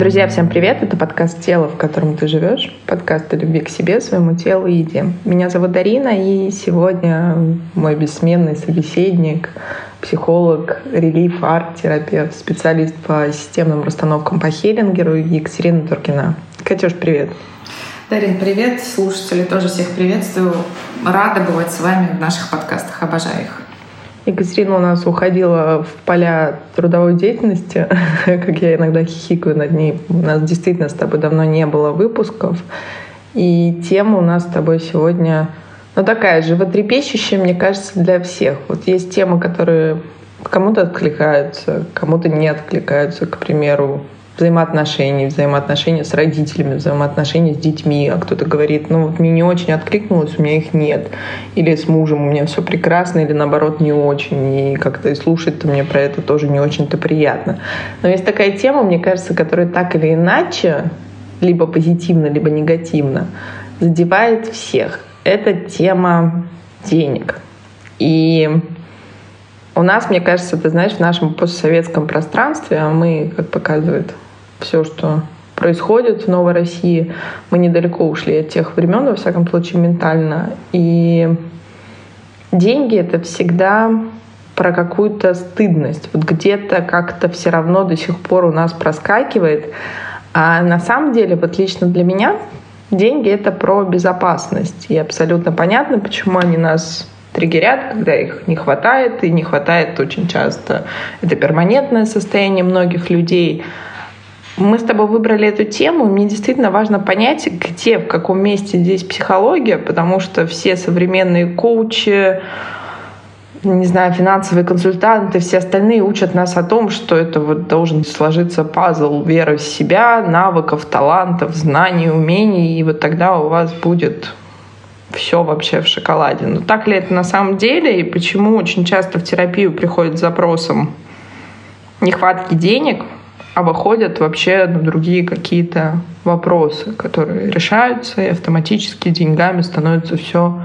Друзья, всем привет! Это подкаст «Тело, в котором ты живешь», подкаст о любви к себе, своему телу и еде. Меня зовут Дарина, и сегодня мой бессменный собеседник, психолог, релиф, арт-терапевт, специалист по системным расстановкам по Хеллингеру Екатерина Туркина. Катюш, привет! Дарин, привет! Слушатели тоже всех приветствую. Рада бывать с вами в наших подкастах. Обожаю их. Екатерина у нас уходила в поля трудовой деятельности, как я иногда хихикаю над ней. У нас действительно с тобой давно не было выпусков. И тема у нас с тобой сегодня ну, такая животрепещущая, мне кажется, для всех. Вот есть темы, которые кому-то откликаются, кому-то не откликаются. К примеру, взаимоотношений, взаимоотношения с родителями, взаимоотношения с детьми, а кто-то говорит, ну вот мне не очень откликнулось, у меня их нет, или с мужем у меня все прекрасно, или наоборот не очень, и как-то и слушать-то мне про это тоже не очень-то приятно. Но есть такая тема, мне кажется, которая так или иначе, либо позитивно, либо негативно, задевает всех. Это тема денег. И у нас, мне кажется, ты знаешь, в нашем постсоветском пространстве, а мы, как показывает все, что происходит в Новой России. Мы недалеко ушли от тех времен, во всяком случае, ментально. И деньги — это всегда про какую-то стыдность. Вот где-то как-то все равно до сих пор у нас проскакивает. А на самом деле, вот лично для меня, деньги — это про безопасность. И абсолютно понятно, почему они нас триггерят, когда их не хватает, и не хватает очень часто. Это перманентное состояние многих людей — мы с тобой выбрали эту тему, мне действительно важно понять, где, в каком месте здесь психология, потому что все современные коучи, не знаю, финансовые консультанты, все остальные учат нас о том, что это вот должен сложиться пазл веры в себя, навыков, талантов, знаний, умений, и вот тогда у вас будет все вообще в шоколаде. Но так ли это на самом деле, и почему очень часто в терапию приходят с запросом нехватки денег — а выходят вообще на другие какие-то вопросы, которые решаются, и автоматически деньгами становится все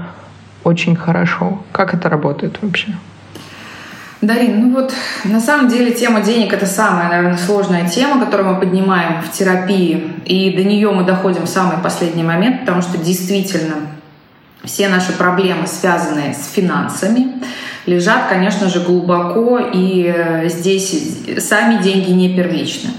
очень хорошо. Как это работает вообще? Дарин, ну вот на самом деле тема денег это самая, наверное, сложная тема, которую мы поднимаем в терапии, и до нее мы доходим в самый последний момент, потому что действительно все наши проблемы, связанные с финансами, лежат, конечно же, глубоко, и э, здесь сами деньги не первичны.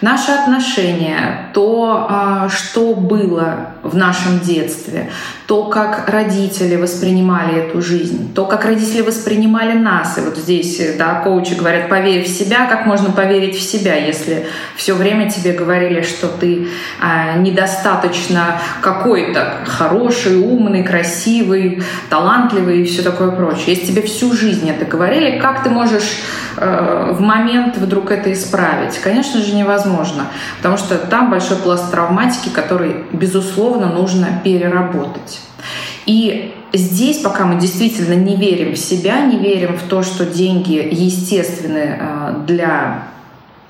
Наши отношения, то, а, что было в нашем детстве, то, как родители воспринимали эту жизнь, то, как родители воспринимали нас. И вот здесь, да, коучи говорят, поверь в себя. Как можно поверить в себя, если все время тебе говорили, что ты а, недостаточно какой-то хороший, умный, красивый, талантливый и все такое прочее. Если тебе всю жизнь это говорили, как ты можешь э, в момент вдруг это исправить? Конечно же, невозможно, потому что там большой пласт травматики, который, безусловно, нужно переработать. И здесь, пока мы действительно не верим в себя, не верим в то, что деньги естественны э, для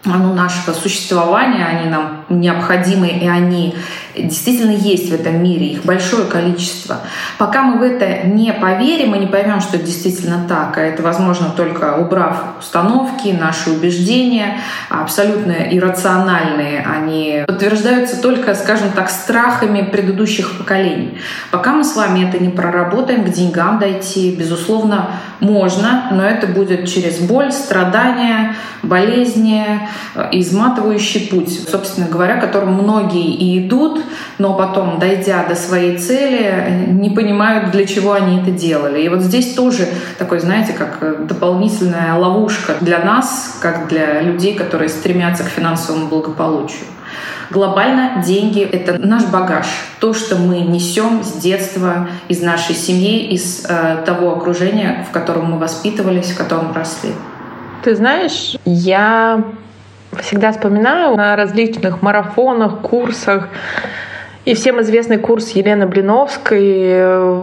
ну, нашего существования, они нам необходимы, и они действительно есть в этом мире, их большое количество. Пока мы в это не поверим и не поймем, что это действительно так, а это возможно только убрав установки, наши убеждения, абсолютно иррациональные, они подтверждаются только, скажем так, страхами предыдущих поколений. Пока мы с вами это не проработаем, к деньгам дойти, безусловно, можно, но это будет через боль, страдания, болезни, изматывающий путь, собственно говоря, которым многие и идут, но потом, дойдя до своей цели, не понимают, для чего они это делали. И вот здесь тоже такой, знаете, как дополнительная ловушка для нас, как для людей, которые стремятся к финансовому благополучию. Глобально деньги — это наш багаж, то, что мы несем с детства, из нашей семьи, из э, того окружения, в котором мы воспитывались, в котором росли. Ты знаешь, я всегда вспоминаю на различных марафонах, курсах. И всем известный курс Елены Блиновской э,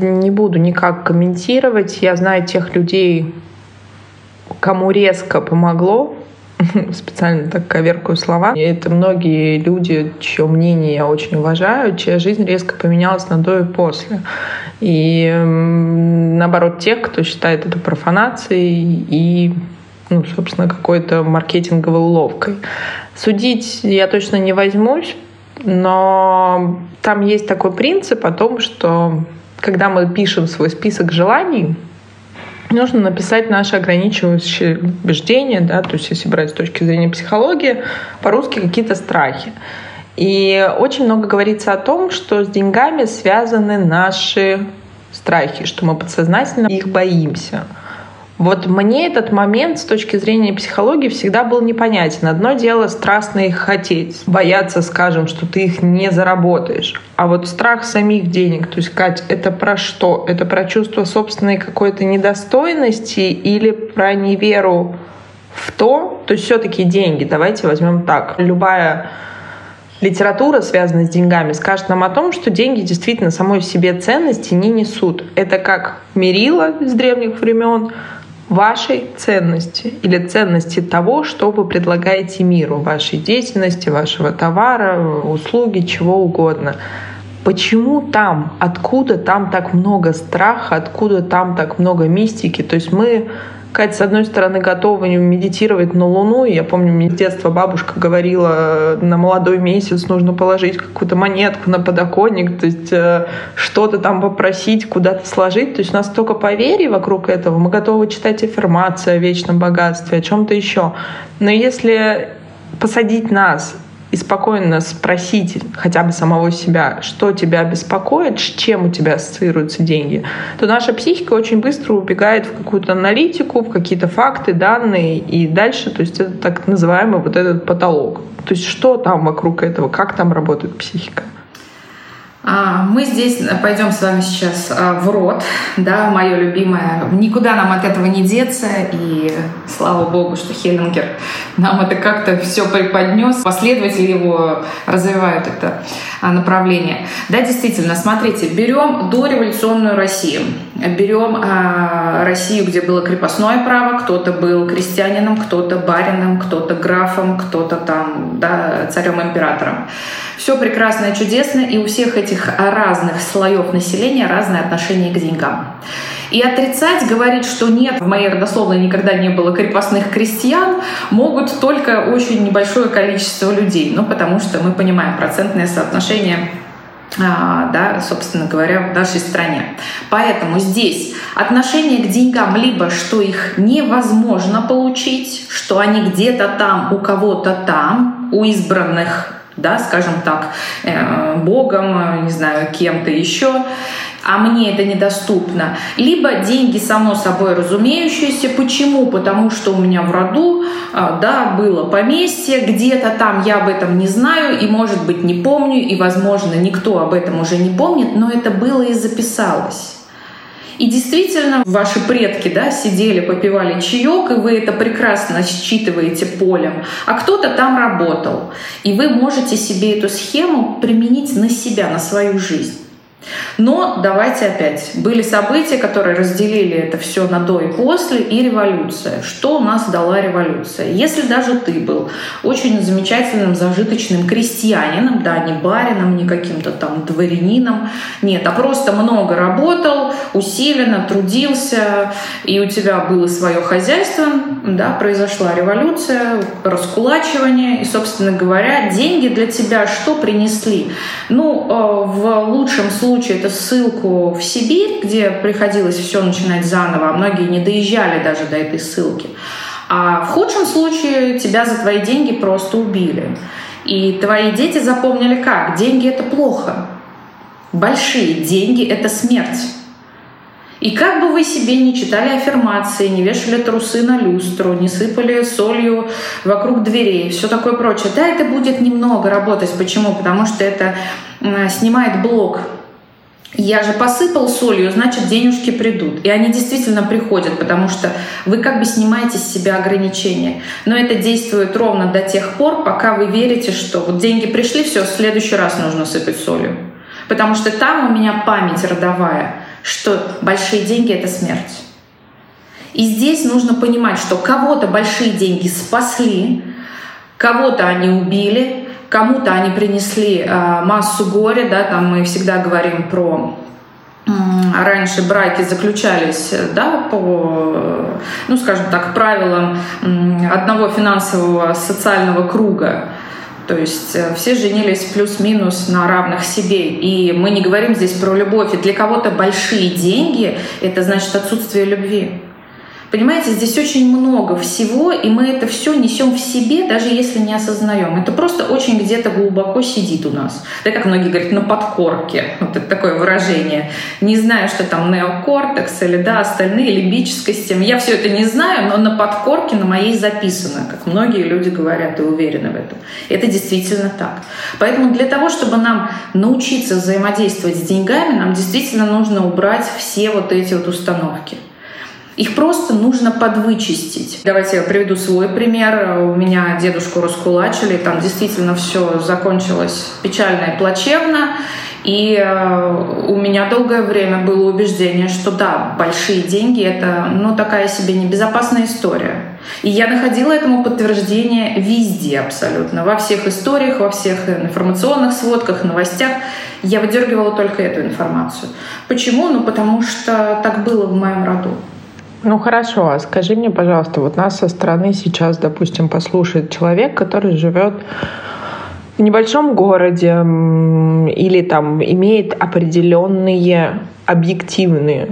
не буду никак комментировать. Я знаю тех людей, кому резко помогло, специально так коверкаю слова. И это многие люди, чье мнение я очень уважаю, чья жизнь резко поменялась на до и после. И наоборот, тех, кто считает это профанацией и ну, собственно, какой-то маркетинговой уловкой. Судить я точно не возьмусь, но там есть такой принцип о том, что когда мы пишем свой список желаний, нужно написать наши ограничивающие убеждения, да, то есть если брать с точки зрения психологии, по-русски какие-то страхи. И очень много говорится о том, что с деньгами связаны наши страхи, что мы подсознательно их боимся. Вот мне этот момент с точки зрения психологии всегда был непонятен. Одно дело страстно их хотеть, бояться, скажем, что ты их не заработаешь. А вот страх самих денег, то есть, Кать, это про что? Это про чувство собственной какой-то недостойности или про неверу в то? То есть все-таки деньги, давайте возьмем так. Любая литература, связанная с деньгами, скажет нам о том, что деньги действительно самой себе ценности не несут. Это как мерило с древних времен, вашей ценности или ценности того, что вы предлагаете миру, вашей деятельности, вашего товара, услуги, чего угодно. Почему там, откуда там так много страха, откуда там так много мистики? То есть мы Катя, с одной стороны, готова медитировать на Луну. Я помню, мне с детства бабушка говорила, на молодой месяц нужно положить какую-то монетку на подоконник, то есть э, что-то там попросить, куда-то сложить. То есть у нас столько поверий вокруг этого. Мы готовы читать аффирмации о вечном богатстве, о чем-то еще. Но если посадить нас и спокойно спросить хотя бы самого себя, что тебя беспокоит, с чем у тебя ассоциируются деньги, то наша психика очень быстро убегает в какую-то аналитику, в какие-то факты, данные и дальше, то есть это так называемый вот этот потолок. То есть что там вокруг этого, как там работает психика? А, мы здесь пойдем с вами сейчас а, в рот, да, мое любимое. Никуда нам от этого не деться, и слава богу, что Хеллингер нам это как-то все преподнес. Последователи его развивают это а, направление. Да, действительно, смотрите, берем дореволюционную Россию, берем Россию, где было крепостное право, кто-то был крестьянином, кто-то барином, кто-то графом, кто-то там, да, царем-императором. Все прекрасно и чудесно, и у всех этих разных слоев населения разное отношение к деньгам. И отрицать, говорить, что нет, в моей родословной никогда не было крепостных крестьян, могут только очень небольшое количество людей. Ну, потому что мы понимаем процентное соотношение а, да, собственно говоря, в нашей стране. Поэтому здесь отношение к деньгам либо, что их невозможно получить, что они где-то там, у кого-то там, у избранных да, скажем так, э, Богом, не знаю, кем-то еще, а мне это недоступно. Либо деньги само собой разумеющиеся. Почему? Потому что у меня в роду, э, да, было поместье, где-то там я об этом не знаю и, может быть, не помню, и, возможно, никто об этом уже не помнит, но это было и записалось. И действительно, ваши предки да, сидели, попивали чаек, и вы это прекрасно считываете полем, а кто-то там работал. И вы можете себе эту схему применить на себя, на свою жизнь. Но давайте опять. Были события, которые разделили это все на до и после, и революция. Что у нас дала революция? Если даже ты был очень замечательным, зажиточным крестьянином, да, не барином, не каким-то там дворянином, нет, а просто много работал, усиленно трудился, и у тебя было свое хозяйство, да, произошла революция, раскулачивание, и, собственно говоря, деньги для тебя что принесли? Ну, э, в лучшем случае это ссылку в Сибирь, где приходилось все начинать заново, а многие не доезжали даже до этой ссылки. А в худшем случае тебя за твои деньги просто убили. И твои дети запомнили как? Деньги — это плохо. Большие деньги — это смерть. И как бы вы себе не читали аффирмации, не вешали трусы на люстру, не сыпали солью вокруг дверей, все такое прочее, да, это будет немного работать. Почему? Потому что это снимает блок я же посыпал солью, значит, денежки придут. И они действительно приходят, потому что вы как бы снимаете с себя ограничения. Но это действует ровно до тех пор, пока вы верите, что вот деньги пришли, все, в следующий раз нужно сыпать солью. Потому что там у меня память родовая, что большие деньги — это смерть. И здесь нужно понимать, что кого-то большие деньги спасли, кого-то они убили, Кому-то они принесли э, массу горя, да, там мы всегда говорим про раньше браки заключались да, по, ну, скажем так, правилам одного финансового социального круга. То есть э, все женились плюс-минус на равных себе. И мы не говорим здесь про любовь. И для кого-то большие деньги — это значит отсутствие любви. Понимаете, здесь очень много всего, и мы это все несем в себе, даже если не осознаем. Это просто очень где-то глубоко сидит у нас. Да, как многие говорят, на подкорке. Вот это такое выражение. Не знаю, что там неокортекс или да, остальные, лимбическая система. Я все это не знаю, но на подкорке на моей записано, как многие люди говорят и уверены в этом. Это действительно так. Поэтому для того, чтобы нам научиться взаимодействовать с деньгами, нам действительно нужно убрать все вот эти вот установки. Их просто нужно подвычистить. Давайте я приведу свой пример. У меня дедушку раскулачили, там действительно все закончилось печально и плачевно. И э, у меня долгое время было убеждение, что да, большие деньги — это ну, такая себе небезопасная история. И я находила этому подтверждение везде абсолютно. Во всех историях, во всех информационных сводках, новостях. Я выдергивала только эту информацию. Почему? Ну, потому что так было в моем роду. Ну хорошо, а скажи мне, пожалуйста, вот нас со стороны сейчас, допустим, послушает человек, который живет в небольшом городе или там имеет определенные объективные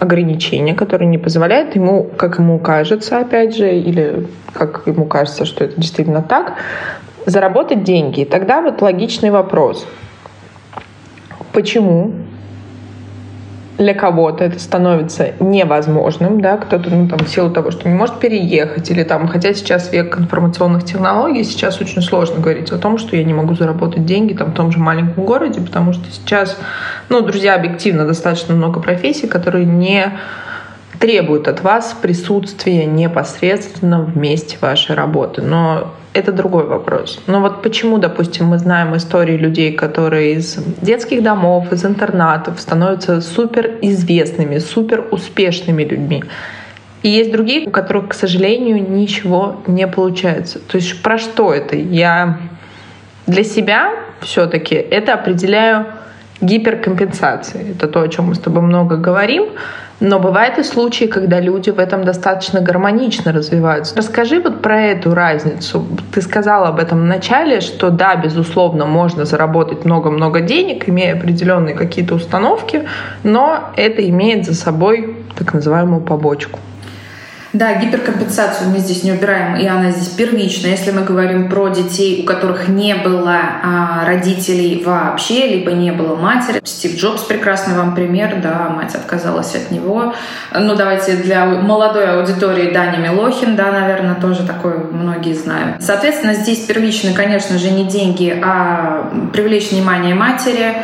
ограничения, которые не позволяют ему, как ему кажется, опять же, или как ему кажется, что это действительно так, заработать деньги. И тогда вот логичный вопрос. Почему для кого-то это становится невозможным, да, кто-то, ну, там, в силу того, что не может переехать, или там, хотя сейчас век информационных технологий, сейчас очень сложно говорить о том, что я не могу заработать деньги там в том же маленьком городе, потому что сейчас, ну, друзья, объективно достаточно много профессий, которые не требуют от вас присутствия непосредственно в месте вашей работы. Но это другой вопрос. Но вот почему, допустим, мы знаем истории людей, которые из детских домов, из интернатов становятся супер известными, супер успешными людьми. И есть другие, у которых, к сожалению, ничего не получается. То есть про что это? Я для себя все-таки это определяю гиперкомпенсацией. Это то, о чем мы с тобой много говорим. Но бывают и случаи, когда люди в этом достаточно гармонично развиваются. Расскажи вот про эту разницу. Ты сказала об этом в начале, что да, безусловно, можно заработать много-много денег, имея определенные какие-то установки, но это имеет за собой так называемую побочку. Да, гиперкомпенсацию мы здесь не убираем, и она здесь первична. Если мы говорим про детей, у которых не было а, родителей вообще, либо не было матери. Стив Джобс прекрасный вам пример, да, мать отказалась от него. Ну, давайте для молодой аудитории Дани Милохин, да, наверное, тоже такой многие знают. Соответственно, здесь первичны, конечно же, не деньги, а привлечь внимание матери,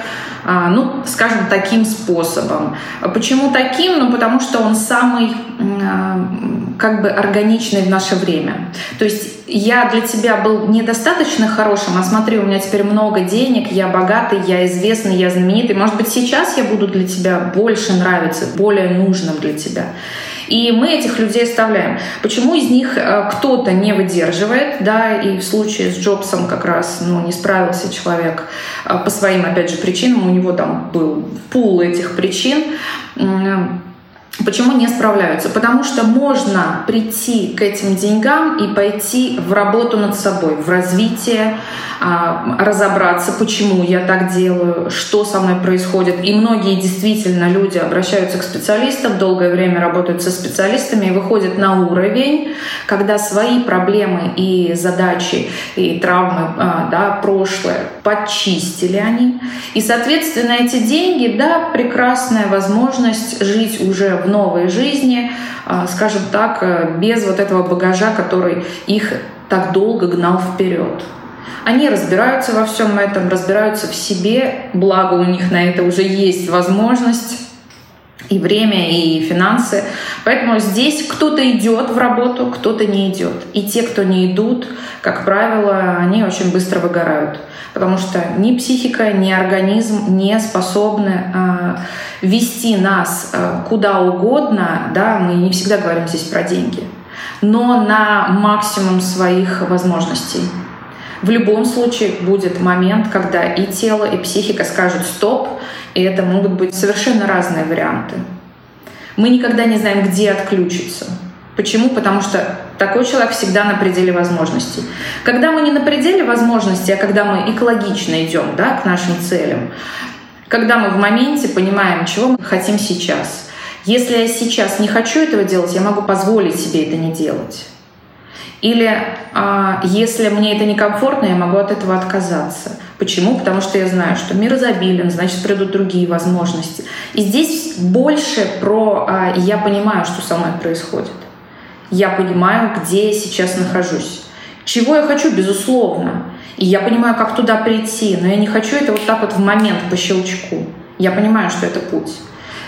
а, ну, скажем, таким способом. Почему таким? Ну, потому что он самый а, как бы органичный в наше время. То есть я для тебя был недостаточно хорошим, а смотри, у меня теперь много денег, я богатый, я известный, я знаменитый. Может быть, сейчас я буду для тебя больше нравиться, более нужным для тебя. И мы этих людей оставляем. Почему из них э, кто-то не выдерживает, да, и в случае с Джобсом как раз, ну, не справился человек э, по своим, опять же, причинам, у него там был пул этих причин, Почему не справляются? Потому что можно прийти к этим деньгам и пойти в работу над собой, в развитие, а, разобраться, почему я так делаю, что со мной происходит. И многие действительно люди обращаются к специалистам, долгое время работают со специалистами и выходят на уровень, когда свои проблемы и задачи, и травмы, а, да, прошлое подчистили они. И, соответственно, эти деньги, да, прекрасная возможность жить уже в новой жизни, а, скажем так, э, без вот этого багажа, который их так долго гнал вперед. Они разбираются во всем этом, разбираются в себе, благо у них на это уже есть возможность и время, и финансы. Поэтому здесь кто-то идет в работу, кто-то не идет. И те, кто не идут, как правило, они очень быстро выгорают. Потому что ни психика, ни организм не способны э, вести нас э, куда угодно. Да, мы не всегда говорим здесь про деньги, но на максимум своих возможностей. В любом случае будет момент, когда и тело, и психика скажут «стоп», И это могут быть совершенно разные варианты. Мы никогда не знаем, где отключиться. Почему? Потому что такой человек всегда на пределе возможностей. Когда мы не на пределе возможностей, а когда мы экологично идем да, к нашим целям, когда мы в моменте понимаем, чего мы хотим сейчас. Если я сейчас не хочу этого делать, я могу позволить себе это не делать. Или а, если мне это некомфортно, я могу от этого отказаться. Почему? Потому что я знаю, что мир изобилен, значит, придут другие возможности. И здесь больше про а, «я понимаю, что со мной происходит». Я понимаю, где я сейчас нахожусь. Чего я хочу, безусловно. И я понимаю, как туда прийти, но я не хочу это вот так вот в момент по щелчку. Я понимаю, что это путь.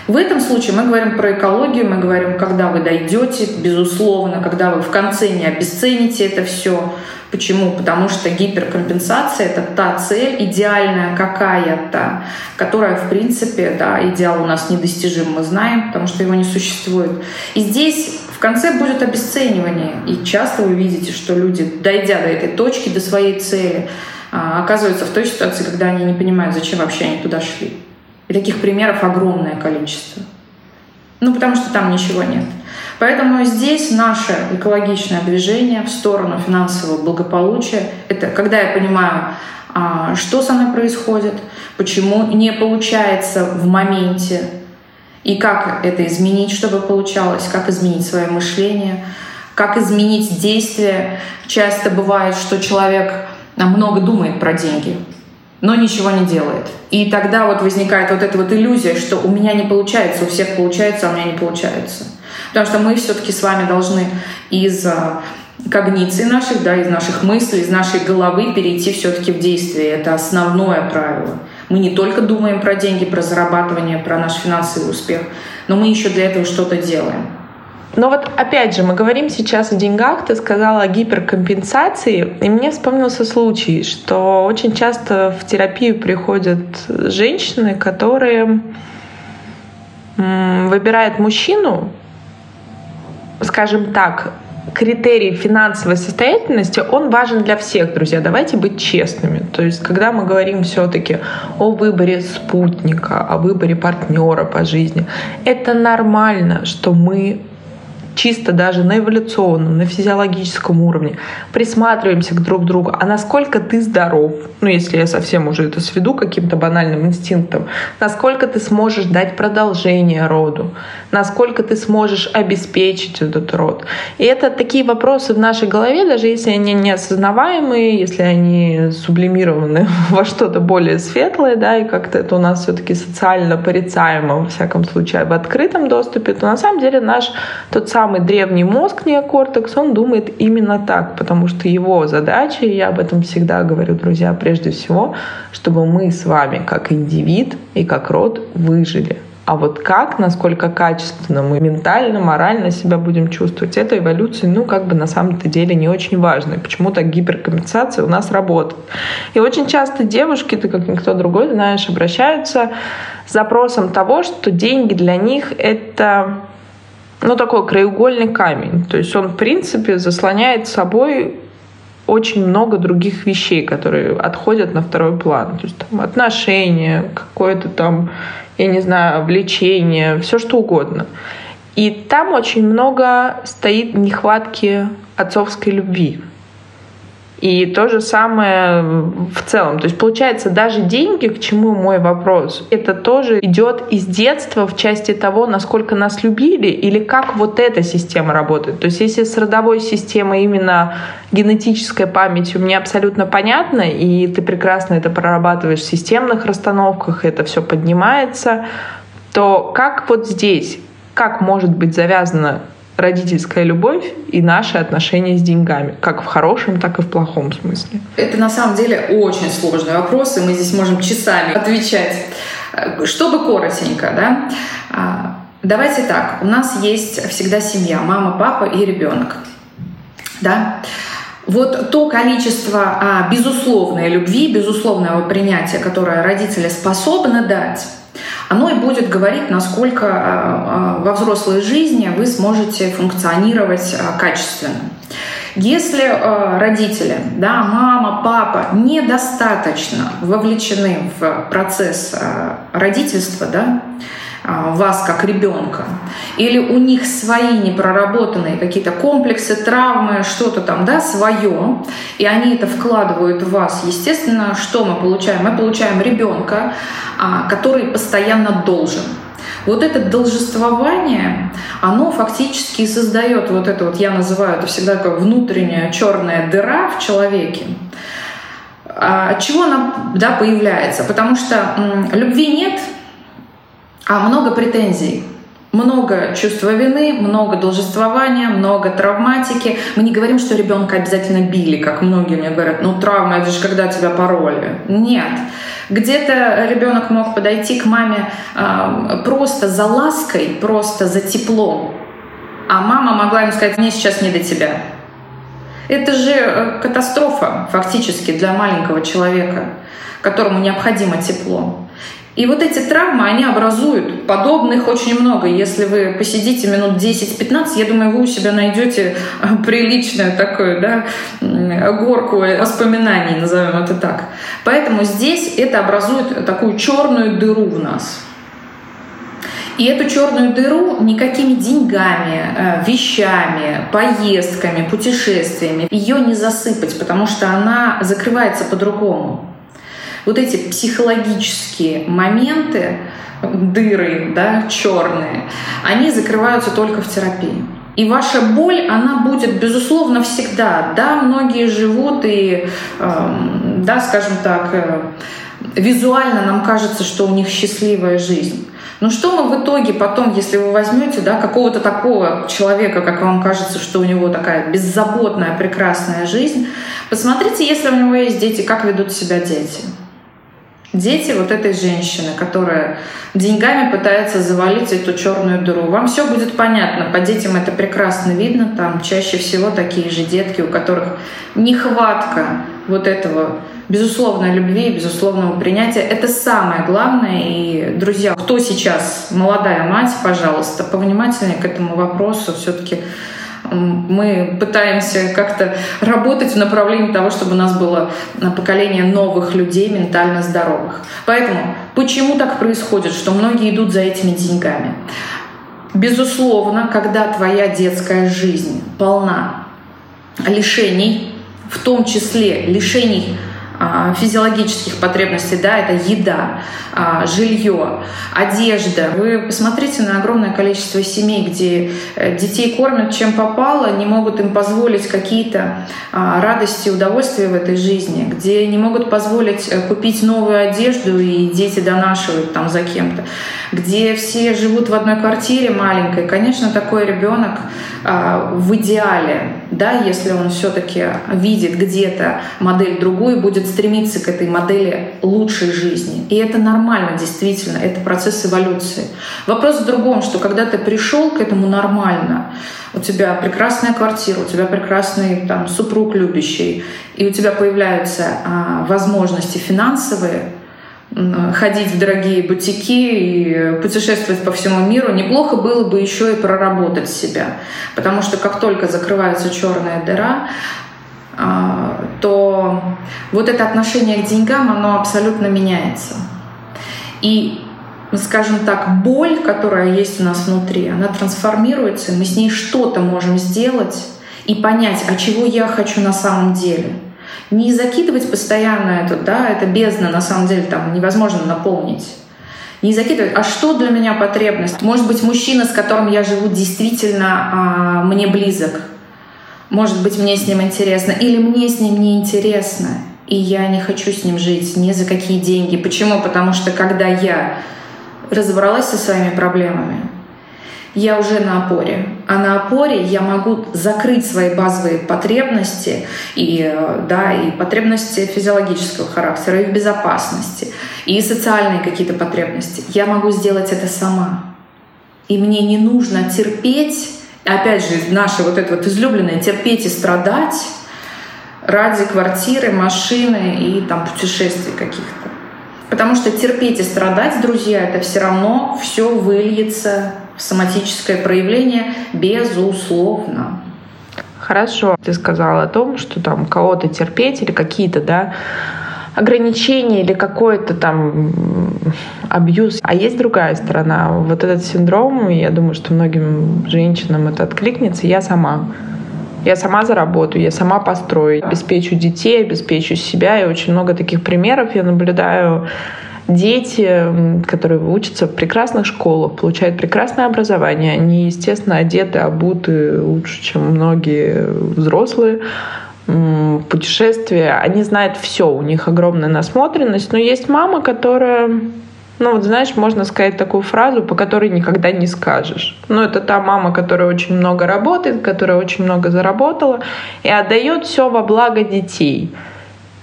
В этом случае мы говорим про экологию, мы говорим, когда вы дойдете, безусловно, когда вы в конце не обесцените это все. Почему? Потому что гиперкомпенсация — это та цель идеальная какая-то, которая, в принципе, да, идеал у нас недостижим, мы знаем, потому что его не существует. И здесь в конце будет обесценивание. И часто вы видите, что люди, дойдя до этой точки, до своей цели, а, оказываются в той ситуации, когда они не понимают, зачем вообще они туда шли. И таких примеров огромное количество. Ну, потому что там ничего нет. Поэтому здесь наше экологичное движение в сторону финансового благополучия — это когда я понимаю, а, что со мной происходит, почему не получается в моменте, и как это изменить, чтобы получалось, как изменить свое мышление, как изменить действия. Часто бывает, что человек много думает про деньги, но ничего не делает. И тогда вот возникает вот эта вот иллюзия, что у меня не получается, у всех получается, а у меня не получается. Потому что мы все-таки с вами должны из а, когниции наших, да, из наших мыслей, из нашей головы перейти все-таки в действие. Это основное правило. Мы не только думаем про деньги, про зарабатывание, про наш финансовый успех, но мы еще для этого что-то делаем. Но вот опять же, мы говорим сейчас о деньгах, ты сказала о гиперкомпенсации, и мне вспомнился случай, что очень часто в терапию приходят женщины, которые выбирают мужчину, скажем так, критерий финансовой состоятельности, он важен для всех, друзья. Давайте быть честными. То есть, когда мы говорим все-таки о выборе спутника, о выборе партнера по жизни, это нормально, что мы чисто даже на эволюционном, на физиологическом уровне, присматриваемся к друг другу, а насколько ты здоров, ну если я совсем уже это сведу каким-то банальным инстинктом, насколько ты сможешь дать продолжение роду, насколько ты сможешь обеспечить этот род. И это такие вопросы в нашей голове, даже если они неосознаваемые, если они сублимированы во что-то более светлое, да, и как-то это у нас все-таки социально порицаемо, во всяком случае, в открытом доступе, то на самом деле наш тот самый самый древний мозг, неокортекс, он думает именно так, потому что его задача, и я об этом всегда говорю, друзья, прежде всего, чтобы мы с вами как индивид и как род выжили. А вот как, насколько качественно мы ментально, морально себя будем чувствовать, это эволюция, ну, как бы на самом-то деле не очень важно. И почему-то гиперкомпенсация у нас работает. И очень часто девушки, ты как никто другой знаешь, обращаются с запросом того, что деньги для них — это ну, такой краеугольный камень. То есть он, в принципе, заслоняет собой очень много других вещей, которые отходят на второй план. То есть там отношения, какое-то там, я не знаю, влечение, все что угодно. И там очень много стоит нехватки отцовской любви. И то же самое в целом. То есть получается даже деньги, к чему мой вопрос, это тоже идет из детства в части того, насколько нас любили или как вот эта система работает. То есть если с родовой системой именно генетической памятью мне абсолютно понятно, и ты прекрасно это прорабатываешь в системных расстановках, это все поднимается, то как вот здесь, как может быть завязано родительская любовь и наши отношения с деньгами, как в хорошем, так и в плохом смысле? Это на самом деле очень сложный вопрос, и мы здесь можем часами отвечать. Чтобы коротенько, да, а, давайте так, у нас есть всегда семья, мама, папа и ребенок, да, вот то количество а, безусловной любви, безусловного принятия, которое родители способны дать, оно и будет говорить, насколько а, а, во взрослой жизни вы сможете функционировать а, качественно. Если родители, да, мама, папа недостаточно вовлечены в процесс родительства, да, вас как ребенка, или у них свои непроработанные какие-то комплексы, травмы, что-то там, да, свое, и они это вкладывают в вас, естественно, что мы получаем? Мы получаем ребенка, а, который постоянно должен. Вот это должествование, оно фактически создает вот это вот, я называю это всегда как внутренняя черная дыра в человеке. А от чего она да, появляется? Потому что м, любви нет, а много претензий много чувства вины, много должествования, много травматики. Мы не говорим, что ребенка обязательно били, как многие мне говорят, ну травма это же когда тебя пороли. Нет. Где-то ребенок мог подойти к маме э, просто за лаской, просто за теплом, а мама могла ему сказать, мне сейчас не до тебя. Это же э, катастрофа фактически для маленького человека, которому необходимо тепло. И вот эти травмы, они образуют подобных очень много. Если вы посидите минут 10-15, я думаю, вы у себя найдете э, приличную такую да, горку воспоминаний, назовем это так. Поэтому здесь это образует такую черную дыру в нас. И эту черную дыру никакими деньгами, э, вещами, поездками, путешествиями ее не засыпать, потому что она закрывается по-другому вот эти психологические моменты, дыры, да, черные, они закрываются только в терапии. И ваша боль, она будет, безусловно, всегда. Да, многие живут и, э, да, скажем так, э, визуально нам кажется, что у них счастливая жизнь. Но что мы в итоге потом, если вы возьмете да, какого-то такого человека, как вам кажется, что у него такая беззаботная, прекрасная жизнь, посмотрите, если у него есть дети, как ведут себя дети дети вот этой женщины, которая деньгами пытается завалить эту черную дыру. Вам все будет понятно, по детям это прекрасно видно, там чаще всего такие же детки, у которых нехватка вот этого безусловной любви, безусловного принятия. Это самое главное. И, друзья, кто сейчас молодая мать, пожалуйста, повнимательнее к этому вопросу все-таки мы пытаемся как-то работать в направлении того, чтобы у нас было поколение новых людей, ментально здоровых. Поэтому почему так происходит, что многие идут за этими деньгами? Безусловно, когда твоя детская жизнь полна лишений, в том числе лишений а, физиологических потребностей, да, это еда, а, жилье, одежда. Вы посмотрите на огромное количество семей, где э, детей кормят чем попало, не могут им позволить какие-то а, радости, удовольствия в этой жизни, где не могут позволить э, купить новую одежду и дети донашивают там за кем-то, где все живут в одной квартире маленькой. Конечно, такой ребенок в идеале, да, если он все-таки видит где-то модель другую, будет стремиться к этой модели лучшей жизни. И это нормально, действительно, это процесс эволюции. Вопрос в другом, что когда ты пришел к этому нормально, у тебя прекрасная квартира, у тебя прекрасный там, супруг любящий, и у тебя появляются а, возможности финансовые, ходить в дорогие бутики и путешествовать по всему миру, неплохо было бы еще и проработать себя. Потому что как только закрывается черная дыра, а, то вот это отношение к деньгам, оно абсолютно меняется. И, скажем так, боль, которая есть у нас внутри, она трансформируется, мы с ней что-то можем сделать и понять, а чего я хочу на самом деле. Не закидывать постоянно это, да, это бездна, на самом деле там невозможно наполнить. Не закидывать, а что для меня потребность? Может быть, мужчина, с которым я живу, действительно а, мне близок, может быть, мне с ним интересно, или мне с ним не интересно, и я не хочу с ним жить ни за какие деньги. Почему? Потому что когда я разобралась со своими проблемами, я уже на опоре. А на опоре я могу закрыть свои базовые потребности и, да, и потребности физиологического характера, и в безопасности, и социальные какие-то потребности. Я могу сделать это сама. И мне не нужно терпеть опять же, наше вот это вот излюбленное терпеть и страдать ради квартиры, машины и там путешествий каких-то. Потому что терпеть и страдать, друзья, это все равно все выльется соматическое проявление, безусловно. Хорошо, ты сказала о том, что там кого-то терпеть или какие-то, да, ограничения или какой-то там абьюз. А есть другая сторона. Вот этот синдром, я думаю, что многим женщинам это откликнется. Я сама. Я сама заработаю, я сама построю, обеспечу детей, обеспечу себя. И очень много таких примеров я наблюдаю дети, которые учатся в прекрасных школах, получают прекрасное образование, они, естественно, одеты, обуты лучше, чем многие взрослые, путешествия, они знают все, у них огромная насмотренность, но есть мама, которая ну, вот знаешь, можно сказать такую фразу, по которой никогда не скажешь. Ну, это та мама, которая очень много работает, которая очень много заработала и отдает все во благо детей.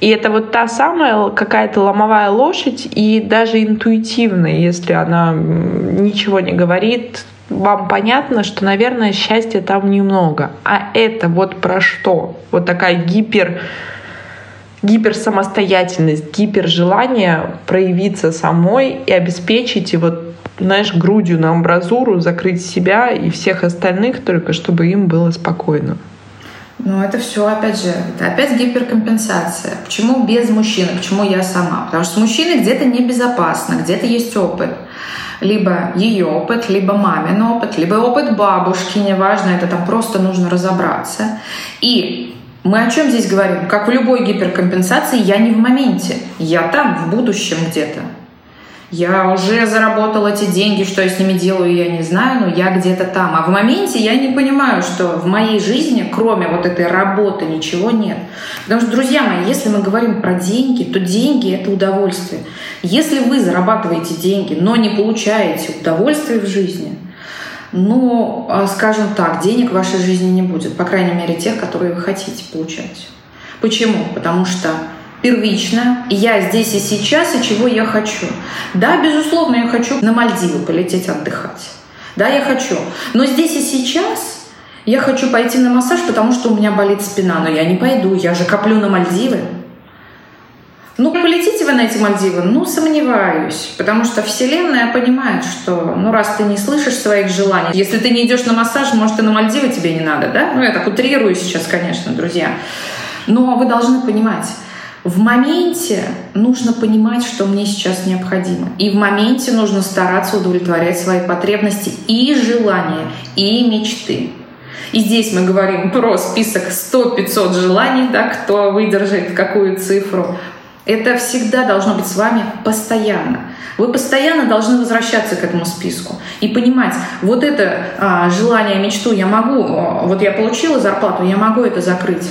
И это вот та самая какая-то ломовая лошадь, и даже интуитивно, если она ничего не говорит, вам понятно, что, наверное, счастья там немного. А это вот про что? Вот такая гипер гиперсамостоятельность, гипержелание проявиться самой и обеспечить и вот знаешь, грудью на амбразуру закрыть себя и всех остальных, только чтобы им было спокойно. Ну, это все, опять же, это опять гиперкомпенсация. Почему без мужчины? Почему я сама? Потому что с мужчиной где-то небезопасно, где-то есть опыт. Либо ее опыт, либо мамин опыт, либо опыт бабушки, неважно, это там просто нужно разобраться. И мы о чем здесь говорим? Как в любой гиперкомпенсации, я не в моменте. Я там, в будущем где-то. Я уже заработала эти деньги, что я с ними делаю, я не знаю, но я где-то там. А в моменте я не понимаю, что в моей жизни, кроме вот этой работы, ничего нет. Потому что, друзья мои, если мы говорим про деньги, то деньги — это удовольствие. Если вы зарабатываете деньги, но не получаете удовольствия в жизни, ну, а, скажем так, денег в вашей жизни не будет, по крайней мере, тех, которые вы хотите получать. Почему? Потому что первично, я здесь и сейчас, и чего я хочу. Да, безусловно, я хочу на Мальдивы полететь отдыхать. Да, я хочу. Но здесь и сейчас я хочу пойти на массаж, потому что у меня болит спина. Но я не пойду, я же коплю на Мальдивы. Ну, полетите вы на эти Мальдивы? Ну, сомневаюсь, потому что Вселенная понимает, что, ну, раз ты не слышишь своих желаний, если ты не идешь на массаж, может, и на Мальдивы тебе не надо, да? Ну, я так утрирую сейчас, конечно, друзья. Но вы должны понимать, в моменте нужно понимать, что мне сейчас необходимо. И в моменте нужно стараться удовлетворять свои потребности и желания, и мечты. И здесь мы говорим про список 100-500 желаний, да, кто выдержит какую цифру. Это всегда должно быть с вами постоянно. Вы постоянно должны возвращаться к этому списку и понимать, вот это а, желание, мечту я могу, вот я получила зарплату, я могу это закрыть.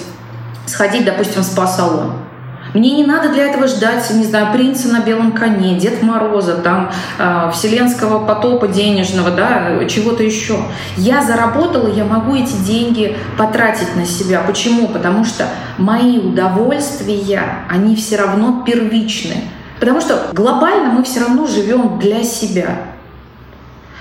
Сходить, допустим, в спа-салон мне не надо для этого ждать, не знаю, принца на белом коне, Дед Мороза, там, э, вселенского потопа денежного, да, чего-то еще. Я заработала, я могу эти деньги потратить на себя. Почему? Потому что мои удовольствия, они все равно первичны. Потому что глобально мы все равно живем для себя.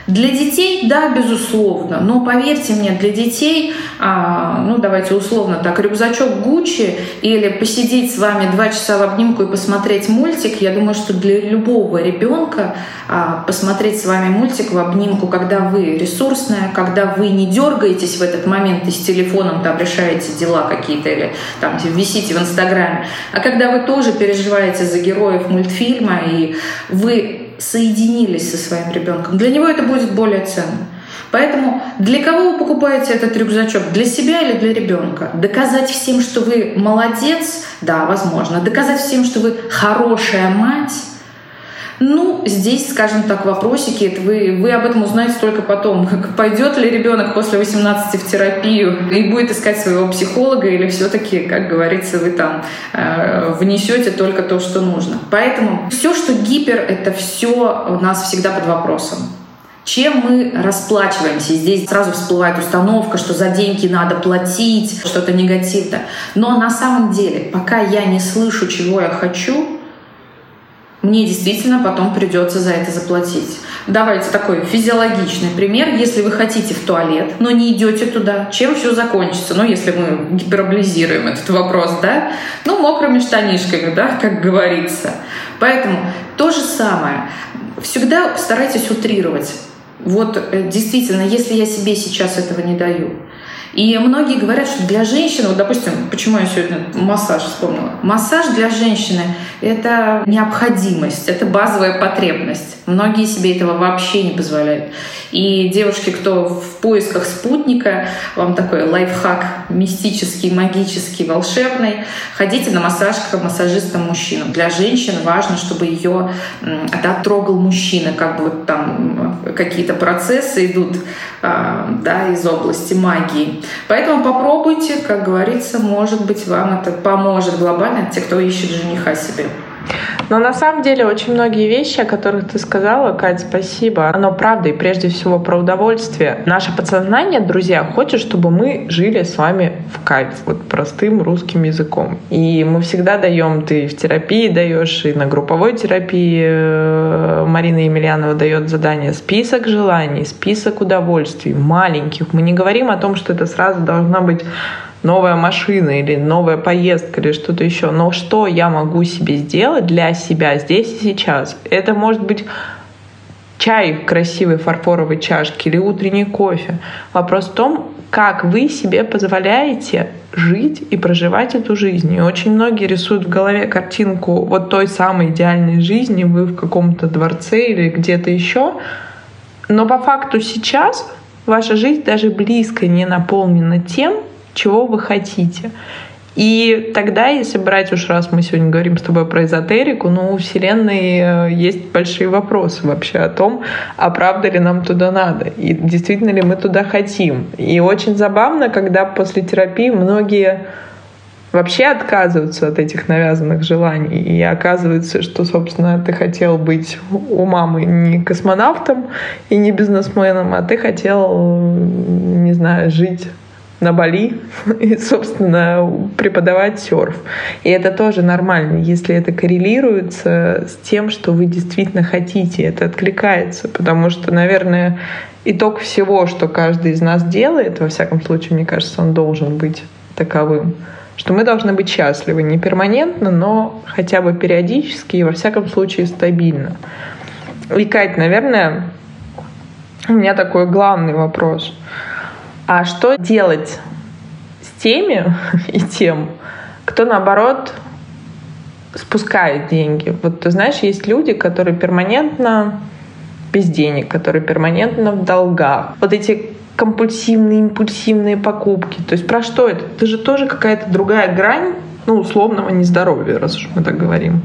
Для детей, да, безусловно, но поверьте мне, для детей, а, ну давайте условно так, рюкзачок Гуччи или посидеть с вами два часа в обнимку и посмотреть мультик, я думаю, что для любого ребенка а, посмотреть с вами мультик в обнимку, когда вы ресурсная, когда вы не дергаетесь в этот момент и с телефоном там решаете дела какие-то или там висите в Инстаграме, а когда вы тоже переживаете за героев мультфильма и вы соединились со своим ребенком. Для него это будет более ценно. Поэтому для кого вы покупаете этот рюкзачок? Для себя или для ребенка? Доказать всем, что вы молодец? Да, возможно. Доказать всем, что вы хорошая мать? Ну, здесь, скажем так, вопросики, это вы, вы об этом узнаете только потом. Пойдет ли ребенок после 18 в терапию и будет искать своего психолога, или все-таки, как говорится, вы там э, внесете только то, что нужно. Поэтому все, что гипер, это все у нас всегда под вопросом. Чем мы расплачиваемся? Здесь сразу всплывает установка, что за деньги надо платить, что-то негативное. Но на самом деле, пока я не слышу, чего я хочу, мне действительно потом придется за это заплатить. Давайте такой физиологичный пример. Если вы хотите в туалет, но не идете туда, чем все закончится? Ну, если мы гиперболизируем этот вопрос, да? Ну, мокрыми штанишками, да, как говорится. Поэтому то же самое. Всегда старайтесь утрировать. Вот э, действительно, если я себе сейчас этого не даю, И многие говорят, что для женщины, вот, допустим, почему я сегодня массаж вспомнила? Массаж для женщины — это необходимость, это базовая потребность. Многие себе этого вообще не позволяют. И девушки, кто в поисках спутника, вам такой лайфхак мистический, магический, волшебный, ходите на массаж к массажистам мужчинам. Для женщин важно, чтобы ее да, трогал мужчина, как бы вот там какие-то процессы идут а, да, из области магии. Поэтому попробуйте, как говорится, может быть, вам это поможет глобально, те, кто ищет жениха себе. Но на самом деле очень многие вещи, о которых ты сказала, Кать, спасибо, оно правда и прежде всего про удовольствие. Наше подсознание, друзья, хочет, чтобы мы жили с вами в кайф, вот простым русским языком. И мы всегда даем, ты в терапии даешь, и на групповой терапии э, Марина Емельянова дает задание список желаний, список удовольствий, маленьких. Мы не говорим о том, что это сразу должна быть новая машина или новая поездка или что-то еще. Но что я могу себе сделать для себя здесь и сейчас? Это может быть чай в красивой фарфоровой чашке или утренний кофе. Вопрос в том, как вы себе позволяете жить и проживать эту жизнь. И очень многие рисуют в голове картинку вот той самой идеальной жизни, вы в каком-то дворце или где-то еще. Но по факту сейчас ваша жизнь даже близко не наполнена тем, чего вы хотите. И тогда, если брать уж раз мы сегодня говорим с тобой про эзотерику, ну, у Вселенной э, есть большие вопросы вообще о том, а правда ли нам туда надо, и действительно ли мы туда хотим. И очень забавно, когда после терапии многие вообще отказываются от этих навязанных желаний. И оказывается, что, собственно, ты хотел быть у мамы не космонавтом и не бизнесменом, а ты хотел, не знаю, жить на Бали и, собственно, преподавать серф. И это тоже нормально, если это коррелируется с тем, что вы действительно хотите, это откликается, потому что, наверное, итог всего, что каждый из нас делает, во всяком случае, мне кажется, он должен быть таковым, что мы должны быть счастливы не перманентно, но хотя бы периодически и во всяком случае стабильно. И, Кать, наверное, у меня такой главный вопрос — а что делать с теми и тем, кто наоборот спускает деньги? Вот ты знаешь, есть люди, которые перманентно без денег, которые перманентно в долгах. Вот эти компульсивные, импульсивные покупки. То есть про что это? Это же тоже какая-то другая грань, ну, условного нездоровья, раз уж мы так говорим.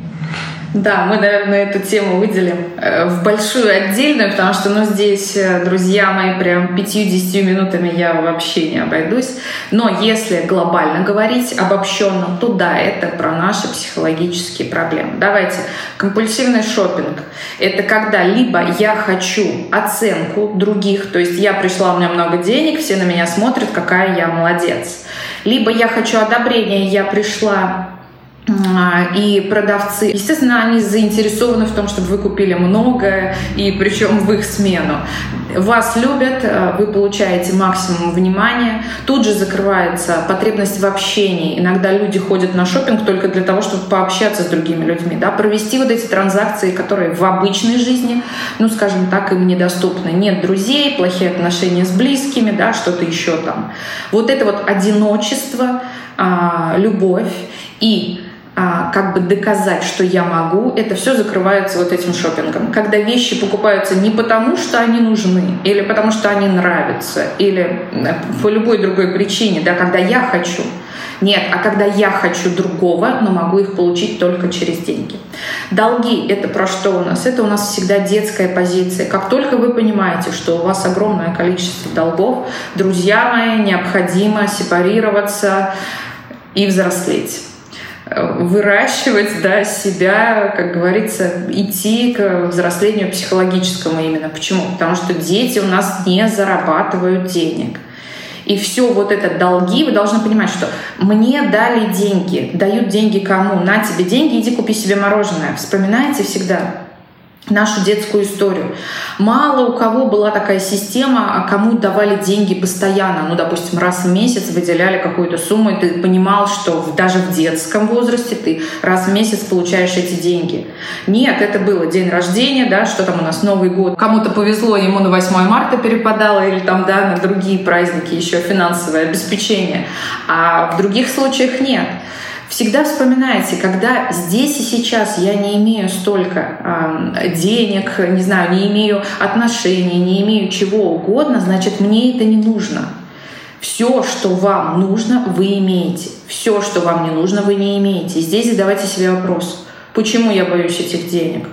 Да, мы, наверное, эту тему выделим э, в большую отдельную, потому что, ну, здесь, э, друзья мои, прям 5-10 минутами я вообще не обойдусь. Но если глобально говорить, обобщенно, то да, это про наши психологические проблемы. Давайте, компульсивный шопинг – это когда либо я хочу оценку других, то есть я пришла, у меня много денег, все на меня смотрят, какая я молодец. Либо я хочу одобрения, я пришла и продавцы, естественно, они заинтересованы в том, чтобы вы купили много, и причем в их смену. Вас любят, а, вы получаете максимум внимания, тут же закрывается потребность в общении. Иногда люди ходят на шопинг только для того, чтобы пообщаться с другими людьми, да, провести вот эти транзакции, которые в обычной жизни, ну, скажем так, им недоступны. Нет друзей, плохие отношения с близкими, да, что-то еще там. Вот это вот одиночество, а, любовь и а, как бы доказать, что я могу, это все закрывается вот этим шопингом. Когда вещи покупаются не потому, что они нужны, или потому, что они нравятся, или э, по любой другой причине, да, когда я хочу. Нет, а когда я хочу другого, но могу их получить только через деньги. Долги — это про что у нас? Это у нас всегда детская позиция. Как только вы понимаете, что у вас огромное количество долгов, друзья мои, необходимо сепарироваться и взрослеть выращивать да, себя, как говорится, идти к взрослению психологическому именно. Почему? Потому что дети у нас не зарабатывают денег. И все вот это долги, вы должны понимать, что мне дали деньги, дают деньги кому? На тебе деньги, иди купи себе мороженое. Вспоминайте всегда нашу детскую историю. Мало у кого была такая система, а кому давали деньги постоянно. Ну, допустим, раз в месяц выделяли какую-то сумму, и ты понимал, что даже в детском возрасте ты раз в месяц получаешь эти деньги. Нет, это было день рождения, да, что там у нас Новый год. Кому-то повезло, ему на 8 марта перепадало, или там, да, на другие праздники еще финансовое обеспечение. А в других случаях нет. Всегда вспоминайте, когда здесь и сейчас я не имею столько э, денег, не знаю, не имею отношений, не имею чего угодно, значит, мне это не нужно. Все, что вам нужно, вы имеете. Все, что вам не нужно, вы не имеете. Здесь задавайте себе вопрос, почему я боюсь этих денег?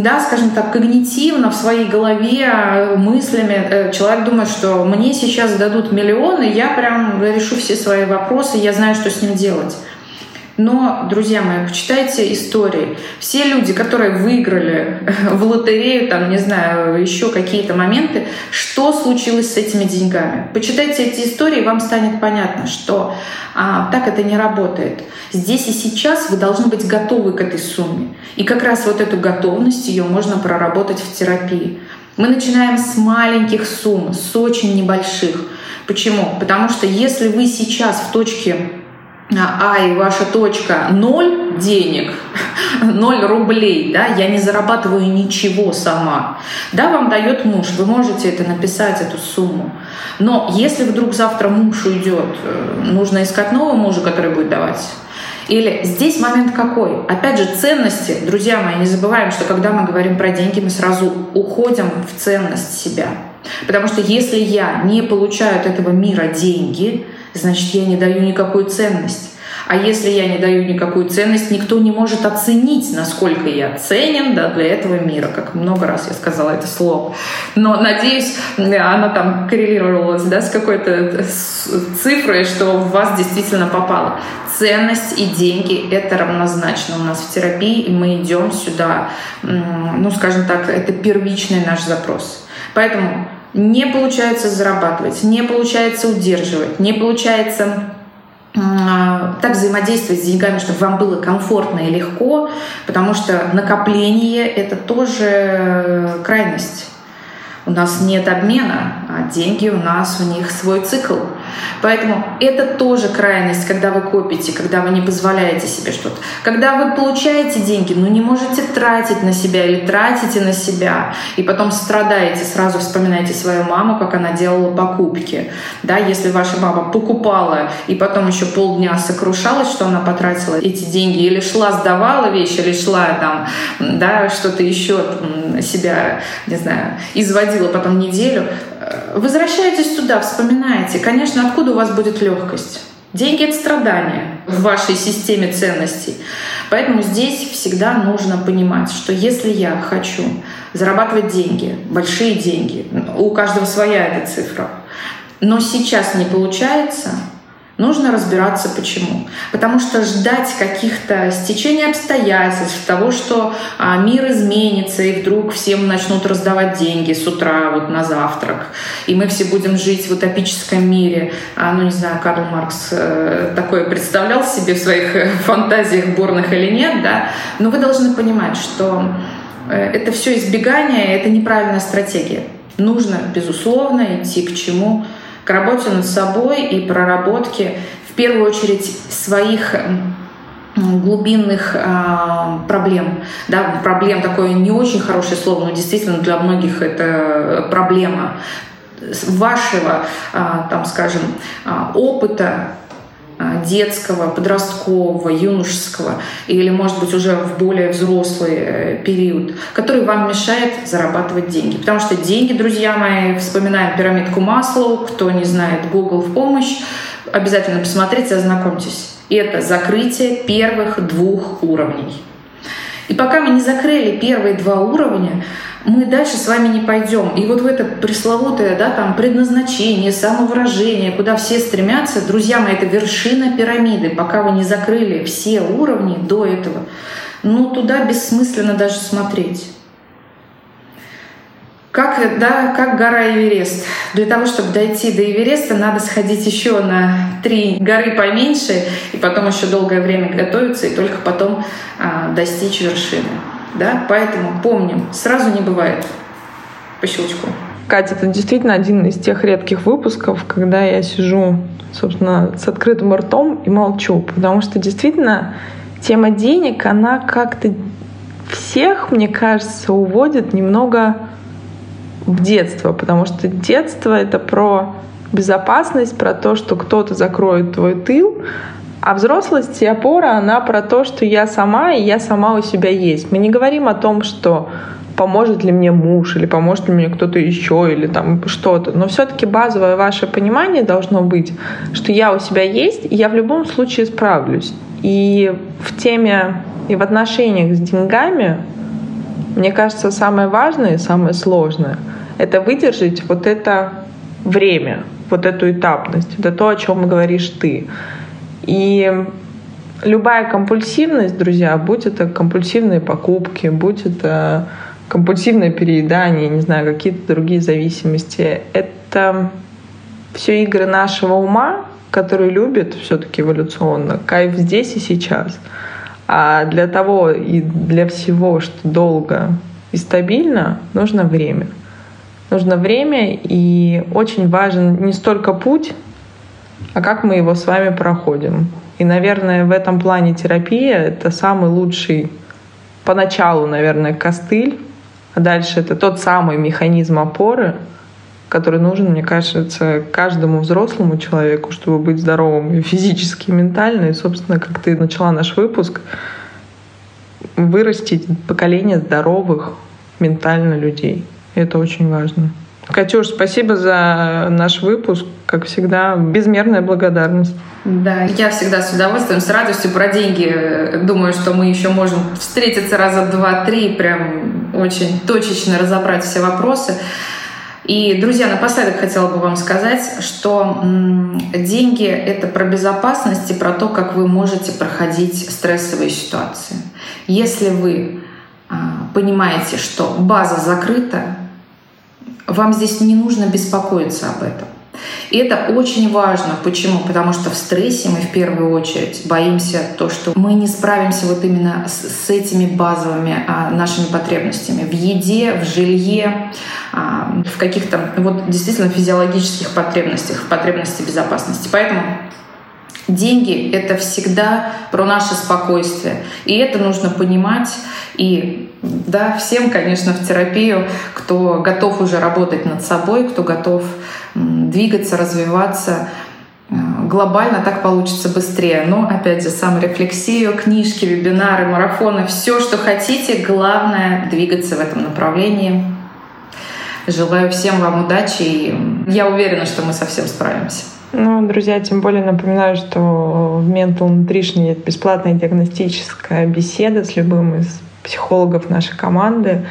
Да, скажем так, когнитивно в своей голове э, мыслями э, человек думает, что мне сейчас дадут миллионы, я прям решу все свои вопросы, я знаю, что с ним делать. Но, друзья мои, почитайте истории. Все люди, которые выиграли в лотерею, там, не знаю, еще какие-то моменты, что случилось с этими деньгами? Почитайте эти истории, вам станет понятно, что а, так это не работает. Здесь и сейчас вы должны быть готовы к этой сумме. И как раз вот эту готовность ее можно проработать в терапии. Мы начинаем с маленьких сумм, с очень небольших. Почему? Потому что если вы сейчас в точке а и ваша точка ноль денег, ноль рублей, да, я не зарабатываю ничего сама. Да, вам дает муж, вы можете это написать, эту сумму. Но если вдруг завтра муж уйдет, э, нужно искать нового мужа, который будет давать. Или здесь момент какой? Опять же, ценности. Друзья мои, не забываем, что когда мы говорим про деньги, мы сразу уходим в ценность себя. Потому что если я не получаю от этого мира деньги, значит, я не даю никакую ценность. А если я не даю никакую ценность, никто не может оценить, насколько я ценен да, для этого мира, как много раз я сказала это слово. Но, надеюсь, она там коррелировалась да, с какой-то цифрой, что в вас действительно попало. Ценность и деньги — это равнозначно у нас в терапии, и мы идем сюда, ну, скажем так, это первичный наш запрос. Поэтому не получается зарабатывать, не получается удерживать, не получается а, так взаимодействовать с деньгами, чтобы вам было комфортно и легко, потому что накопление — это тоже крайность. У нас нет обмена, а деньги у нас, у них свой цикл. Поэтому это тоже крайность, когда вы копите, когда вы не позволяете себе что-то. Когда вы получаете деньги, но не можете тратить на себя или тратите на себя, и потом страдаете, сразу вспоминаете свою маму, как она делала покупки. Да, если ваша мама покупала и потом еще полдня сокрушалась, что она потратила эти деньги, или шла, сдавала вещи, или шла там, да, что-то еще себя, не знаю, изводила потом неделю. Возвращайтесь туда, вспоминайте. Конечно, откуда у вас будет легкость? Деньги — это страдания в вашей системе ценностей. Поэтому здесь всегда нужно понимать, что если я хочу зарабатывать деньги, большие деньги, у каждого своя эта цифра, но сейчас не получается — Нужно разбираться почему. Потому что ждать каких-то стечений обстоятельств, того, что а, мир изменится, и вдруг всем начнут раздавать деньги с утра вот на завтрак, и мы все будем жить в утопическом мире. А, ну, не знаю, Карл Маркс э, такое представлял себе в своих э, фантазиях бурных или нет, да, но вы должны понимать, что э, это все избегание, это неправильная стратегия. Нужно, безусловно, идти к чему? К работе над собой и проработке в первую очередь своих глубинных э, проблем. Да, проблем такое не очень хорошее слово, но действительно для многих это проблема вашего, э, там, скажем, э, опыта а, детского, подросткового, юношеского или, может быть, уже в более взрослый э, период, который вам мешает зарабатывать деньги. Потому что деньги, друзья мои, вспоминаем пирамидку Маслоу, кто не знает, Google в помощь, обязательно посмотрите, ознакомьтесь. Это закрытие первых двух уровней. И пока мы не закрыли первые два уровня, мы дальше с вами не пойдем. И вот в это пресловутое да, там, предназначение, самовыражение, куда все стремятся, друзья мои, это вершина пирамиды. Пока вы не закрыли все уровни до этого, ну туда бессмысленно даже смотреть. Как, да, как гора Эверест. Для того, чтобы дойти до Эвереста, надо сходить еще на три горы поменьше, и потом еще долгое время готовиться, и только потом а, достичь вершины. Да? Поэтому помним, сразу не бывает по щелчку. Катя, это действительно один из тех редких выпусков, когда я сижу, собственно, с открытым ртом и молчу, потому что действительно тема денег, она как-то всех, мне кажется, уводит немного в детство, потому что детство — это про безопасность, про то, что кто-то закроет твой тыл, а взрослость и опора, она про то, что я сама, и я сама у себя есть. Мы не говорим о том, что поможет ли мне муж, или поможет ли мне кто-то еще, или там что-то. Но все-таки базовое ваше понимание должно быть, что я у себя есть, и я в любом случае справлюсь. И в теме и в отношениях с деньгами, мне кажется, самое важное и самое сложное — это выдержать вот это время, вот эту этапность. Это то, о чем говоришь ты. И любая компульсивность, друзья, будь это компульсивные покупки, будь это компульсивное переедание, не знаю, какие-то другие зависимости, это все игры нашего ума, который любит все-таки эволюционно кайф здесь и сейчас. А для того и для всего, что долго и стабильно, нужно время. Нужно время, и очень важен не столько путь, а как мы его с вами проходим. И, наверное, в этом плане терапия — это самый лучший поначалу, наверное, костыль, а дальше это тот самый механизм опоры, который нужен, мне кажется, каждому взрослому человеку, чтобы быть здоровым и физически, и ментально. И, собственно, как ты начала наш выпуск, вырастить поколение здоровых ментально людей. И это очень важно. Катюш, спасибо за наш выпуск. Как всегда, безмерная благодарность. Да, я всегда с удовольствием, с радостью про деньги. Думаю, что мы еще можем встретиться раза два-три, прям очень точечно разобрать все вопросы. И, друзья, напоследок хотела бы вам сказать, что деньги — это про безопасность и про то, как вы можете проходить стрессовые ситуации. Если вы а, понимаете, что база закрыта, вам здесь не нужно беспокоиться об этом. И это очень важно. Почему? Потому что в стрессе мы в первую очередь боимся то, что мы не справимся вот именно с, с этими базовыми а, нашими потребностями в еде, в жилье, а, в каких-то вот действительно физиологических потребностях, в потребности безопасности. Поэтому Деньги — это всегда про наше спокойствие. И это нужно понимать. И да, всем, конечно, в терапию, кто готов уже работать над собой, кто готов двигаться, развиваться, э, глобально так получится быстрее. Но, опять же, саморефлексию, книжки, вебинары, марафоны, все, что хотите, главное — двигаться в этом направлении. Желаю всем вам удачи, и я уверена, что мы совсем справимся. Ну, друзья, тем более напоминаю, что в Mental Nutrition есть бесплатная диагностическая беседа с любым из психологов нашей команды.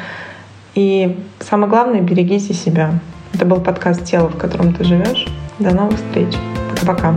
И самое главное, берегите себя. Это был подкаст «Тело, в котором ты живешь». До новых встреч. Пока-пока.